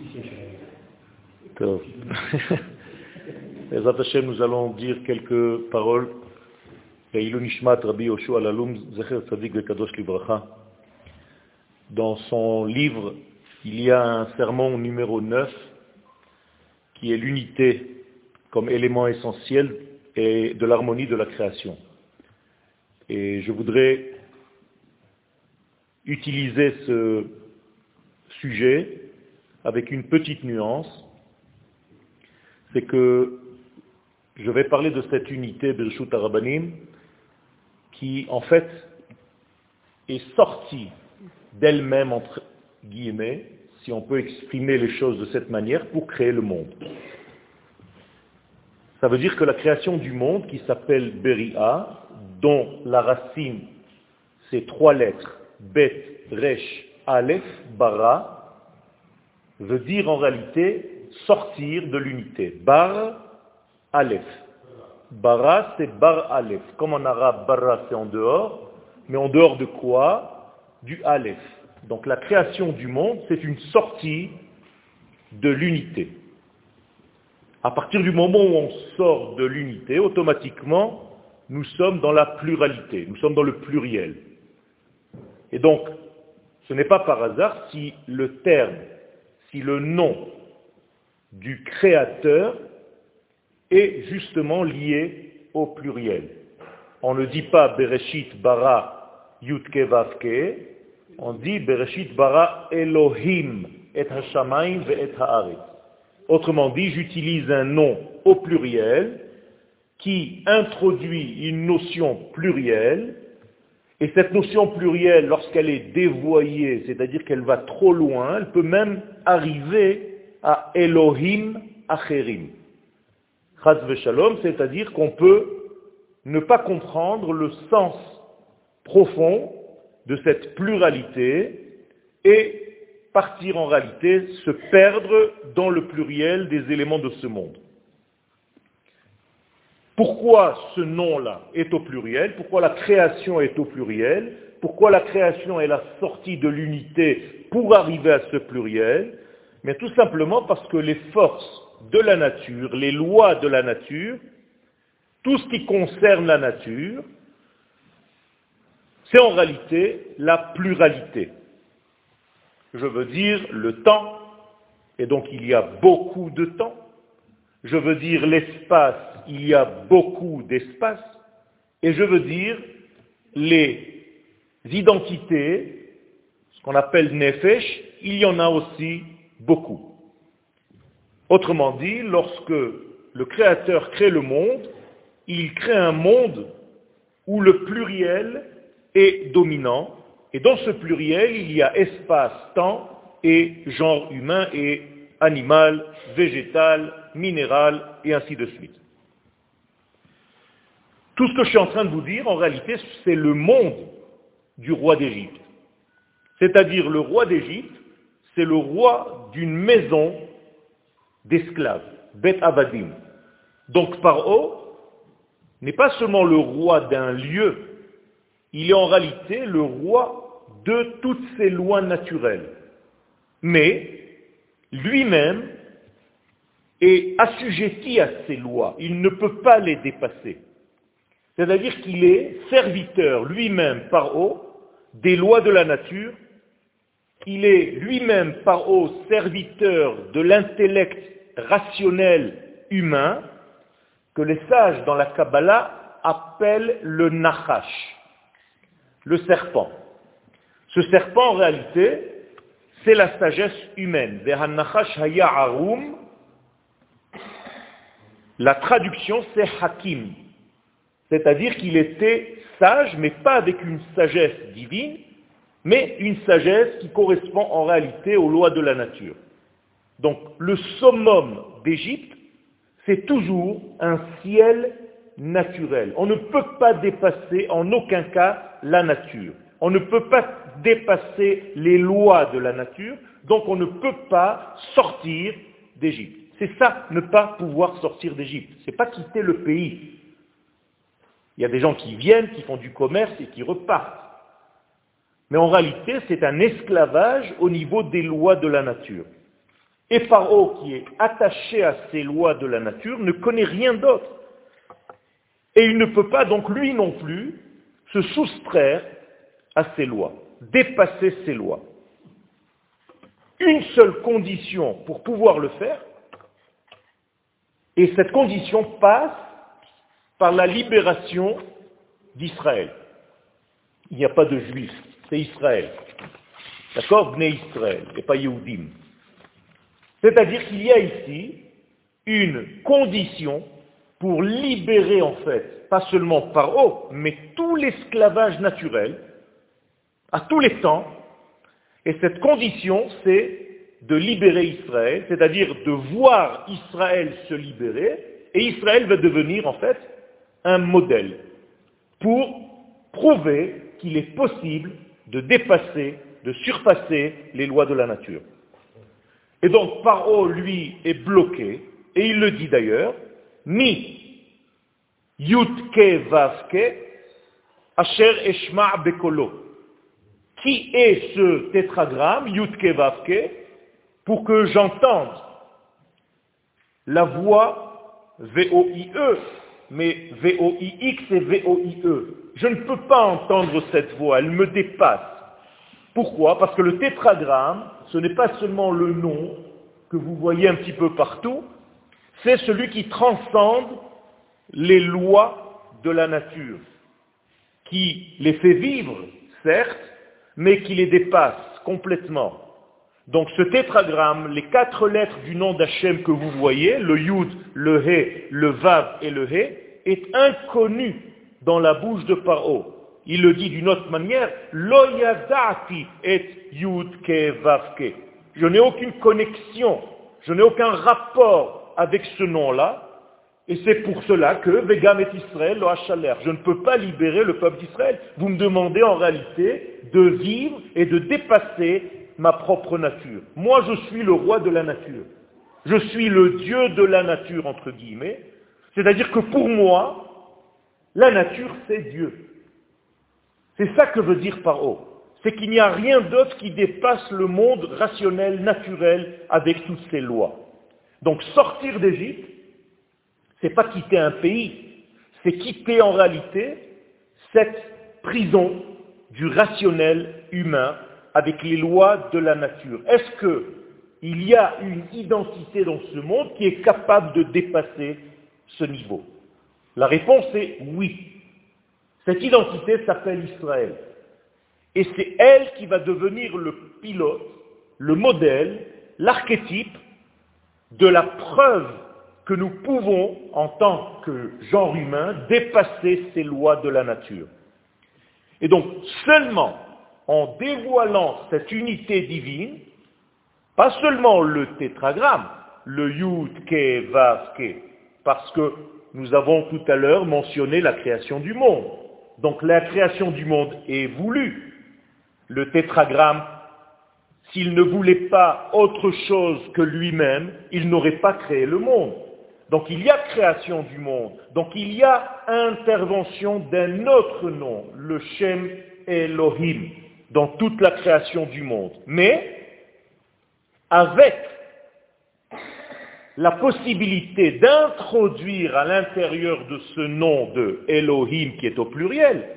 nous allons dire quelques paroles. Dans son livre, il y a un sermon numéro 9 qui est l'unité comme élément essentiel et de l'harmonie de la création. Et je voudrais utiliser ce sujet avec une petite nuance, c'est que je vais parler de cette unité Birshut Arabanim qui en fait est sortie d'elle-même entre guillemets, si on peut exprimer les choses de cette manière, pour créer le monde. Ça veut dire que la création du monde, qui s'appelle Beria, dont la racine, c'est trois lettres, Bet, Resh, Aleph, Bara, veut dire en réalité sortir de l'unité. Bar, Aleph. Bara, c'est Bar Aleph. Comme en arabe, Bara, c'est en dehors. Mais en dehors de quoi Du Aleph. Donc la création du monde, c'est une sortie de l'unité. À partir du moment où on sort de l'unité, automatiquement, nous sommes dans la pluralité, nous sommes dans le pluriel. Et donc, ce n'est pas par hasard si le terme, si le nom du créateur est justement lié au pluriel. On ne dit pas Bereshit bara Yutke Vavke, on dit Bereshit bara Elohim et Hashamayim ve et Haaretz. Autrement dit, j'utilise un nom au pluriel qui introduit une notion plurielle, et cette notion plurielle, lorsqu'elle est dévoyée, c'est-à-dire qu'elle va trop loin, elle peut même arriver à Elohim Acherim. Chaz Shalom, c'est-à-dire qu'on peut ne pas comprendre le sens profond de cette pluralité et partir en réalité, se perdre dans le pluriel des éléments de ce monde. Pourquoi ce nom-là est au pluriel? Pourquoi la création est au pluriel? Pourquoi la création est la sortie de l'unité pour arriver à ce pluriel? Mais tout simplement parce que les forces de la nature, les lois de la nature, tout ce qui concerne la nature, c'est en réalité la pluralité. Je veux dire le temps, et donc il y a beaucoup de temps. Je veux dire l'espace, il y a beaucoup d'espace. Et je veux dire les identités, ce qu'on appelle nefesh, il y en a aussi beaucoup. Autrement dit, lorsque le Créateur crée le monde, il crée un monde où le pluriel est dominant, et dans ce pluriel, il y a espace, temps et genre humain et animal, végétal, minéral, et ainsi de suite. Tout ce que je suis en train de vous dire, en réalité, c'est le monde du roi d'Égypte. C'est-à-dire le roi d'Égypte, c'est le roi d'une maison d'esclaves, Bet Abadim. Donc Paro n'est pas seulement le roi d'un lieu, il est en réalité le roi de toutes ces lois naturelles. Mais lui-même est assujetti à ces lois. Il ne peut pas les dépasser. C'est-à-dire qu'il est serviteur lui-même par haut des lois de la nature. Il est lui-même par haut serviteur de l'intellect rationnel humain que les sages dans la Kabbalah appellent le Nachash le serpent. Ce serpent, en réalité, c'est la sagesse humaine. La traduction, c'est Hakim. C'est-à-dire qu'il était sage, mais pas avec une sagesse divine, mais une sagesse qui correspond en réalité aux lois de la nature. Donc, le summum d'Égypte, c'est toujours un ciel naturel. On ne peut pas dépasser en aucun cas la nature. On ne peut pas dépasser les lois de la nature, donc on ne peut pas sortir d'Égypte. C'est ça, ne pas pouvoir sortir d'Égypte. C'est pas quitter le pays. Il y a des gens qui viennent, qui font du commerce et qui repartent. Mais en réalité, c'est un esclavage au niveau des lois de la nature. Et Paro, qui est attaché à ces lois de la nature, ne connaît rien d'autre. Et il ne peut pas, donc lui non plus, se soustraire à ces lois, dépasser ces lois. Une seule condition pour pouvoir le faire, et cette condition passe par la libération d'Israël. Il n'y a pas de juifs, c'est Israël. D'accord? Bnei Israël, et pas Yehudim. C'est-à-dire qu'il y a ici une condition pour libérer en fait, pas seulement Paro, mais tout l'esclavage naturel, à tous les temps. Et cette condition, c'est de libérer Israël, c'est-à-dire de voir Israël se libérer, et Israël va devenir en fait un modèle pour prouver qu'il est possible de dépasser, de surpasser les lois de la nature. Et donc Paro, lui, est bloqué, et il le dit d'ailleurs, mi yutke vavke asher eshma bekolo. Qui est ce tétragramme, yutke vavke, pour que j'entende la voix V-O-I-E, mais V-O-I-X et V-O-I-E. Je ne peux pas entendre cette voix, elle me dépasse. Pourquoi? Parce que le tétragramme, ce n'est pas seulement le nom que vous voyez un petit peu partout, c'est celui qui transcende les lois de la nature, qui les fait vivre, certes, mais qui les dépasse complètement. Donc ce tétragramme, les quatre lettres du nom d'Hachem que vous voyez, le Yud, le He, le Vav et le He, est inconnu dans la bouche de Paro. Il le dit d'une autre manière, Loyadati et Yud Ke Vav Ke. Je n'ai aucune connexion, je n'ai aucun rapport avec ce nom-là, et c'est pour cela que Vegam et Israël, lo je ne peux pas libérer le peuple d'Israël. Vous me demandez en réalité de vivre et de dépasser ma propre nature. Moi, je suis le roi de la nature. Je suis le Dieu de la nature, entre guillemets. C'est-à-dire que pour moi, la nature, c'est Dieu. C'est ça que veut dire Paro. C'est qu'il n'y a rien d'autre qui dépasse le monde rationnel, naturel, avec toutes ces lois. Donc sortir d'Égypte, c'est pas quitter un pays, c'est quitter en réalité cette prison du rationnel humain avec les lois de la nature. Est-ce qu'il y a une identité dans ce monde qui est capable de dépasser ce niveau? La réponse est oui. Cette identité s'appelle Israël. Et c'est elle qui va devenir le pilote, le modèle, l'archétype de la preuve que nous pouvons, en tant que genre humain, dépasser ces lois de la nature. Et donc, seulement en dévoilant cette unité divine, pas seulement le tétragramme, le Yud, Ke, Vav, Ke, parce que nous avons tout à l'heure mentionné la création du monde. Donc la création du monde est voulue. Le tétragramme, s'il ne voulait pas autre chose que lui-même, il n'aurait pas créé le monde. Donc il y a création du monde. Donc il y a intervention d'un autre nom, le Shem Elohim dans toute la création du monde. Mais avec la possibilité d'introduire à l'intérieur de ce nom de Elohim qui est au pluriel,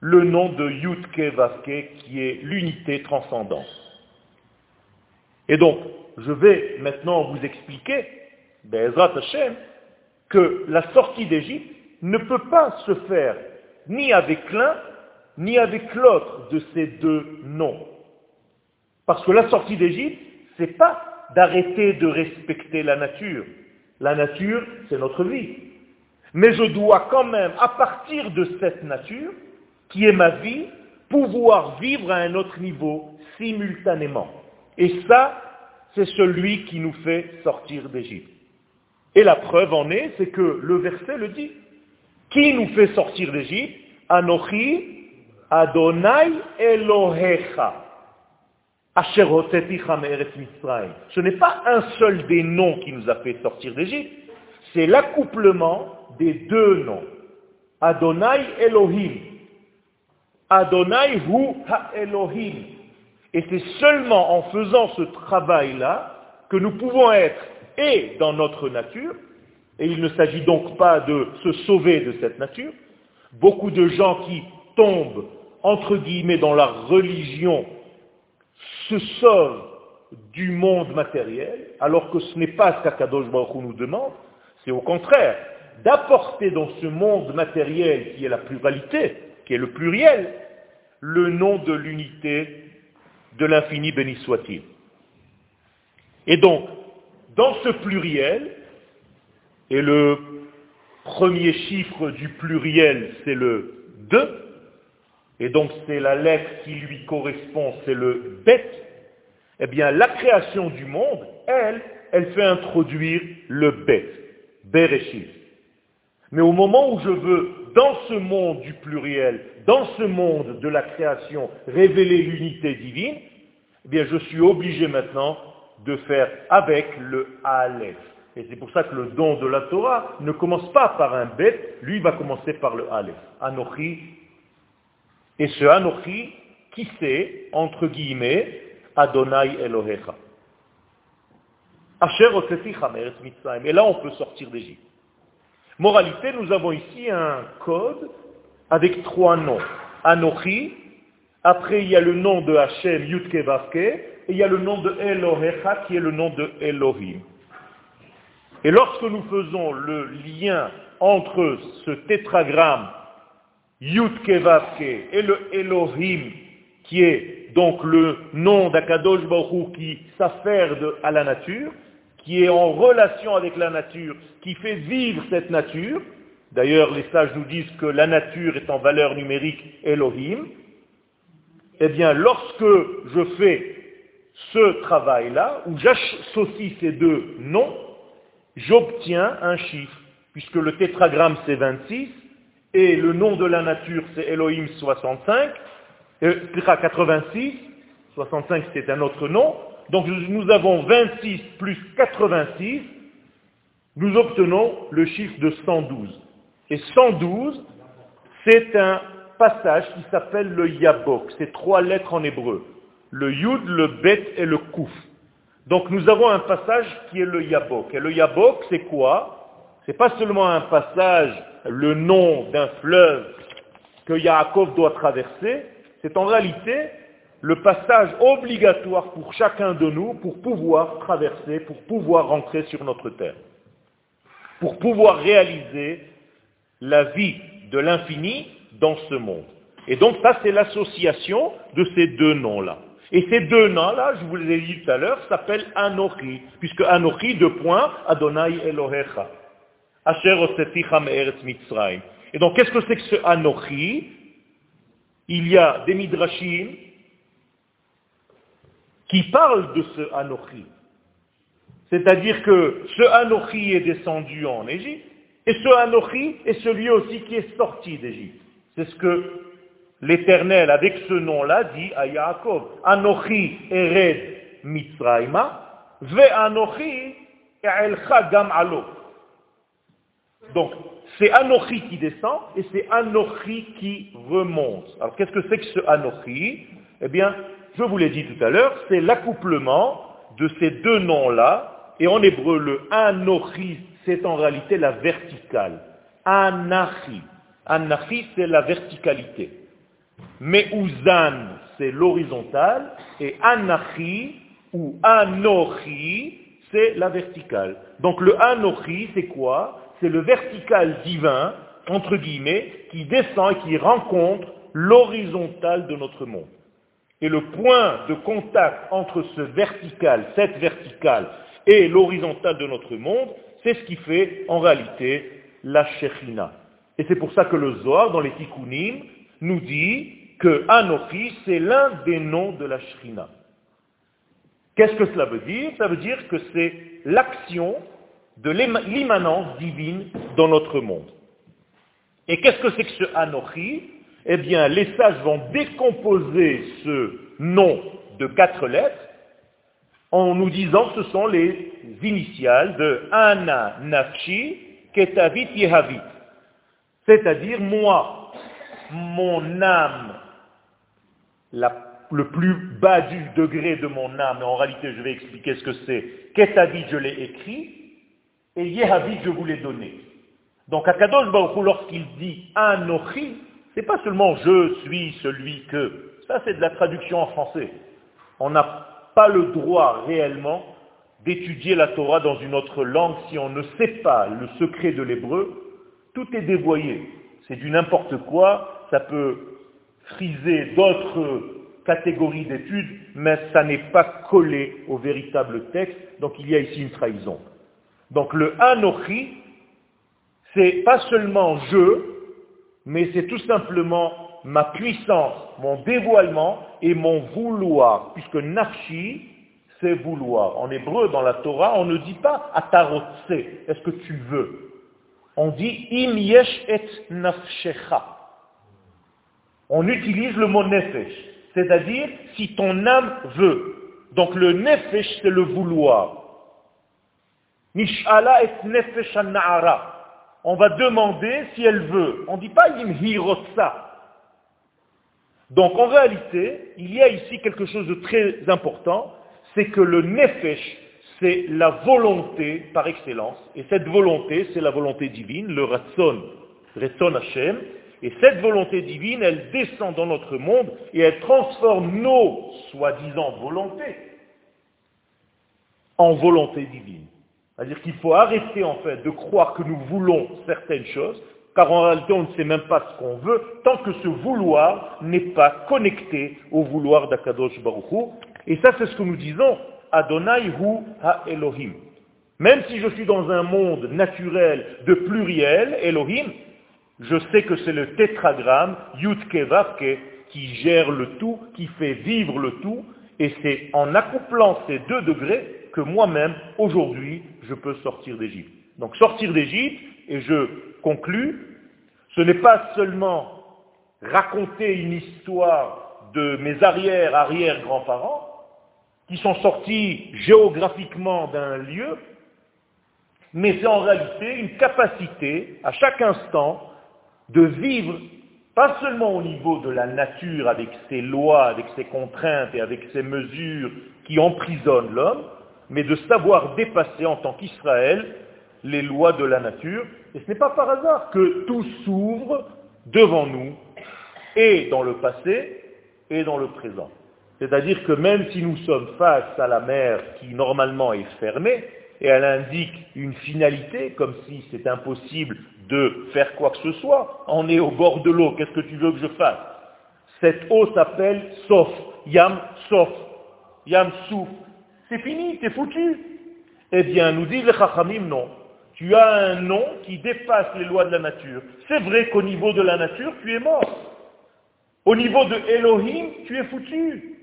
le nom de Yutke Vaske qui est l'unité transcendante. Et donc, je vais maintenant vous expliquer, Be'ezrat Hashem, que la sortie d'Égypte ne peut pas se faire ni avec l'un ni avec l'autre de ces deux noms. Parce que la sortie d'Égypte, c'est pas d'arrêter de respecter la nature. La nature, c'est notre vie. Mais je dois quand même, à partir de cette nature, qui est ma vie, pouvoir vivre à un autre niveau simultanément. Et ça, c'est celui qui nous fait sortir d'Égypte. Et la preuve en est, c'est que le verset le dit. Qui nous fait sortir d'Égypte? Anochi Adonai Elohecha. Ce n'est pas un seul des noms qui nous a fait sortir d'Égypte, c'est l'accouplement des deux noms. Adonai Elohim. Adonai Hu Ha Elohim. Et c'est seulement en faisant ce travail-là que nous pouvons être et dans notre nature, et il ne s'agit donc pas de se sauver de cette nature. Beaucoup de gens qui tombent, entre guillemets, dans la religion, se sauvent du monde matériel, alors que ce n'est pas ce qu'Akadosh Baruch nous demande, c'est au contraire d'apporter dans ce monde matériel qui est la pluralité, qui est le pluriel, le nom de l'unité de l'infini béni soit-il. Et donc, dans ce pluriel, et le premier chiffre du pluriel, c'est le 2, et donc c'est la lettre qui lui correspond, c'est le bet, eh bien la création du monde, elle, elle fait introduire le bet, bereshit. Mais au moment où je veux, dans ce monde du pluriel, dans ce monde de la création, révéler l'unité divine, eh bien je suis obligé maintenant de faire avec le Aleph. Et c'est pour ça que le don de la Torah ne commence pas par un bête, lui va commencer par le Aleph. Anochi. Et ce Anochi, qui c'est, entre guillemets, Adonai Elohecha. Et là, on peut sortir d'Égypte. Moralité, nous avons ici un code avec trois noms. Anochi, après il y a le nom de Hachem Yutke Vavke, et il y a le nom de Elohecha qui est le nom de Elohim. Et lorsque nous faisons le lien entre ce tétragramme Yutke Vavke et le Elohim, qui est donc le nom d'Akadosh Baruch qui s'affaire à la nature, qui est en relation avec la nature, qui fait vivre cette nature, d'ailleurs les sages nous disent que la nature est en valeur numérique Elohim, eh bien lorsque je fais ce travail-là, où j'associe ces deux noms, j'obtiens un chiffre, puisque le tétragramme c'est 26, et le nom de la nature c'est Elohim 65, euh, 86, 65 c'est un autre nom, donc nous avons 26 plus 86, nous obtenons le chiffre de 112. Et 112, c'est un passage qui s'appelle le Yabok. C'est trois lettres en hébreu. Le Yud, le Bet et le Kouf. Donc nous avons un passage qui est le Yabok. Et le Yabok, c'est quoi? C'est pas seulement un passage, le nom d'un fleuve que Yaakov doit traverser, c'est en réalité le passage obligatoire pour chacun de nous pour pouvoir traverser, pour pouvoir rentrer sur notre terre, pour pouvoir réaliser la vie de l'infini dans ce monde. Et donc ça, c'est l'association de ces deux noms-là. Et ces deux noms-là, je vous les ai dit tout à l'heure, s'appellent Anochi, puisque Anochi, deux points, Adonai Elohecha. Asher Mitzrayim. Et donc, qu'est-ce que c'est que ce Anochi Il y a des midrashim qui parle de ce Anochi. C'est-à-dire que ce Anochi est descendu en Égypte, et ce Anochi est celui aussi qui est sorti d'Égypte. C'est ce que l'Éternel, avec ce nom-là, dit à Yaakov. Anochi ered Mitzrayma, ve Anochi elcha gam alo. Donc, c'est Anochi qui descend et c'est Anochi qui remonte. Alors, qu'est-ce que c'est que ce Anochi? Eh bien, je vous l'ai dit tout à l'heure, c'est l'accouplement de ces deux noms-là, et en hébreu, le Anochi, c'est en réalité la verticale. Anachi. Anachi, c'est la verticalité. Mais Uzan, c'est l'horizontale, et Anachi, ou Anochi, c'est la verticale. Donc le Anochi, c'est quoi? C'est le vertical divin, entre guillemets, qui descend et qui rencontre l'horizontale de notre monde. Et le point de contact entre ce vertical, cette verticale, et l'horizontale de notre monde, c'est ce qui fait en réalité la Shechina. Et c'est pour ça que le Zohar, dans les Tikkunim, nous dit que Anochi, c'est l'un des noms de la Shechina. Qu'est-ce que cela veut dire? Ça veut dire que c'est l'action de l'immanence divine dans notre monde. Et qu'est-ce que c'est que ce Anochi? Eh bien, les sages vont décomposer ce nom de quatre lettres en nous disant que ce sont les initiales de Ana Nafshi Ketavit Yehavit. C'est-à-dire moi, mon âme, le plus bas du degré de mon âme, mais en réalité je vais expliquer ce que c'est. Ketavit, je l'ai écrit, et Yehavit, je vous l'ai donné. Donc Akadosh Baruch lorsqu'il dit Anochi, c'est pas seulement je suis celui que. Ça, c'est de la traduction en français. On n'a pas le droit réellement d'étudier la Torah dans une autre langue si on ne sait pas le secret de l'hébreu. Tout est dévoyé. C'est du n'importe quoi. Ça peut friser d'autres catégories d'études, mais ça n'est pas collé au véritable texte. Donc il y a ici une trahison. Donc le Anochi, c'est pas seulement je, mais c'est tout simplement ma puissance, mon dévoilement et mon vouloir, puisque nafshi, c'est vouloir. En hébreu, dans la Torah, on ne dit pas atarotse, est-ce que tu veux? On dit im yesh et nafshecha. On utilise le mot nefesh, c'est-à-dire si ton âme veut. Donc le nefesh, c'est le vouloir. Nefesh on va demander si elle veut. On ne dit pas ça. Donc en réalité, il y a ici quelque chose de très important, c'est que le nefesh, c'est la volonté par excellence, et cette volonté, c'est la volonté divine, le ratson, ratson Hashem, et cette volonté divine, elle descend dans notre monde et elle transforme nos soi-disant volontés en volonté divine. C'est-à-dire qu'il faut arrêter en fait de croire que nous voulons certaines choses, car en réalité on ne sait même pas ce qu'on veut, tant que ce vouloir n'est pas connecté au vouloir d'Akadosh Baruch Et ça c'est ce que nous disons, Adonai hu ha Elohim. Même si je suis dans un monde naturel de pluriel, Elohim, je sais que c'est le tétragramme Yudke Vavke qui gère le tout, qui fait vivre le tout, et c'est en accouplant ces deux degrés que moi-même, aujourd'hui, je peux sortir d'Égypte. Donc sortir d'Égypte, et je conclus, ce n'est pas seulement raconter une histoire de mes arrière-arrière-grands-parents, qui sont sortis géographiquement d'un lieu, mais c'est en réalité une capacité, à chaque instant, de vivre, pas seulement au niveau de la nature, avec ses lois, avec ses contraintes et avec ses mesures qui emprisonnent l'homme, mais de savoir dépasser en tant qu'Israël les lois de la nature. Et ce n'est pas par hasard que tout s'ouvre devant nous, et dans le passé, et dans le présent. C'est-à-dire que même si nous sommes face à la mer qui normalement est fermée, et elle indique une finalité, comme si c'était impossible de faire quoi que ce soit, on est au bord de l'eau, qu'est-ce que tu veux que je fasse? Cette eau s'appelle Sof, Yam Sof, Yam Souf, c'est fini, t'es foutu. Eh bien, nous dit les Chachamim, non. Tu as un nom qui dépasse les lois de la nature. C'est vrai qu'au niveau de la nature, tu es mort. Au niveau de Elohim, tu es foutu.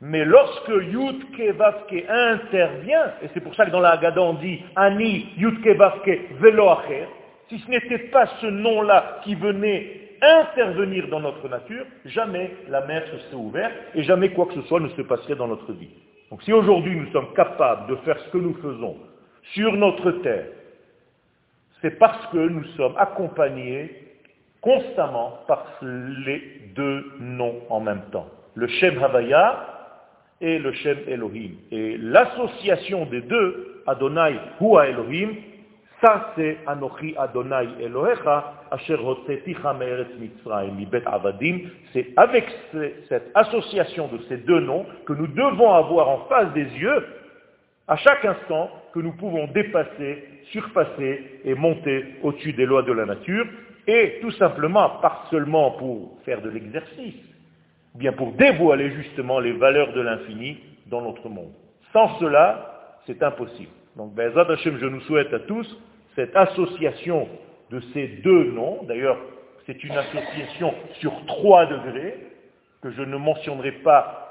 Mais lorsque Yudke Vavke intervient, et c'est pour ça que dans la Haggadah on dit Ani Yudke Vavke Velo si ce n'était pas ce nom-là qui venait intervenir dans notre nature, jamais la mer se serait ouverte et jamais quoi que ce soit ne se passerait dans notre vie. Donc si aujourd'hui nous sommes capables de faire ce que nous faisons sur notre terre, c'est parce que nous sommes accompagnés constamment par les deux noms en même temps. Le Shem Havaya et le Shem Elohim. Et l'association des deux, Adonai Hua Elohim, ça c'est Anochi Adonai Elohecha, Asher Me'eretz Mitzrayim, Mibet Avadim. C'est avec cette association de ces deux noms que nous devons avoir en face des yeux, à chaque instant, que nous pouvons dépasser, surpasser et monter au-dessus des lois de la nature, et tout simplement, pas seulement pour faire de l'exercice, bien pour dévoiler justement les valeurs de l'infini dans notre monde. Sans cela, c'est impossible. Donc, Bezat Hashem, je nous souhaite à tous cette association de ces deux noms. D'ailleurs, c'est une association sur trois degrés, que je ne mentionnerai pas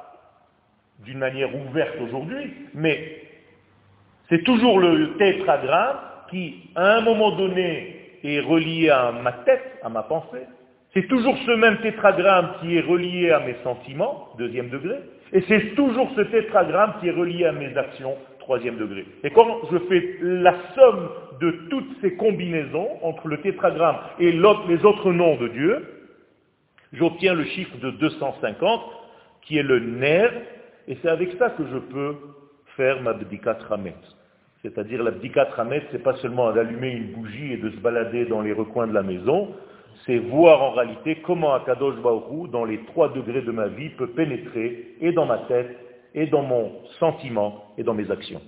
d'une manière ouverte aujourd'hui, mais c'est toujours le tétragramme qui, à un moment donné, est relié à ma tête, à ma pensée. C'est toujours ce même tétragramme qui est relié à mes sentiments, deuxième degré. Et c'est toujours ce tétragramme qui est relié à mes actions, troisième degré. Et quand je fais la somme de toutes ces combinaisons entre le tétragramme et les autres noms de Dieu, j'obtiens le chiffre de 250, qui est le nerf, et c'est avec ça que je peux faire ma bdikat ramet. C'est-à-dire la bdikat ramet, c'est pas seulement d'allumer une bougie et de se balader dans les recoins de la maison, c'est voir en réalité comment Akadosh Baruch dans les trois degrés de ma vie, peut pénétrer et dans ma tête, et dans mon sentiment, et dans mes actions.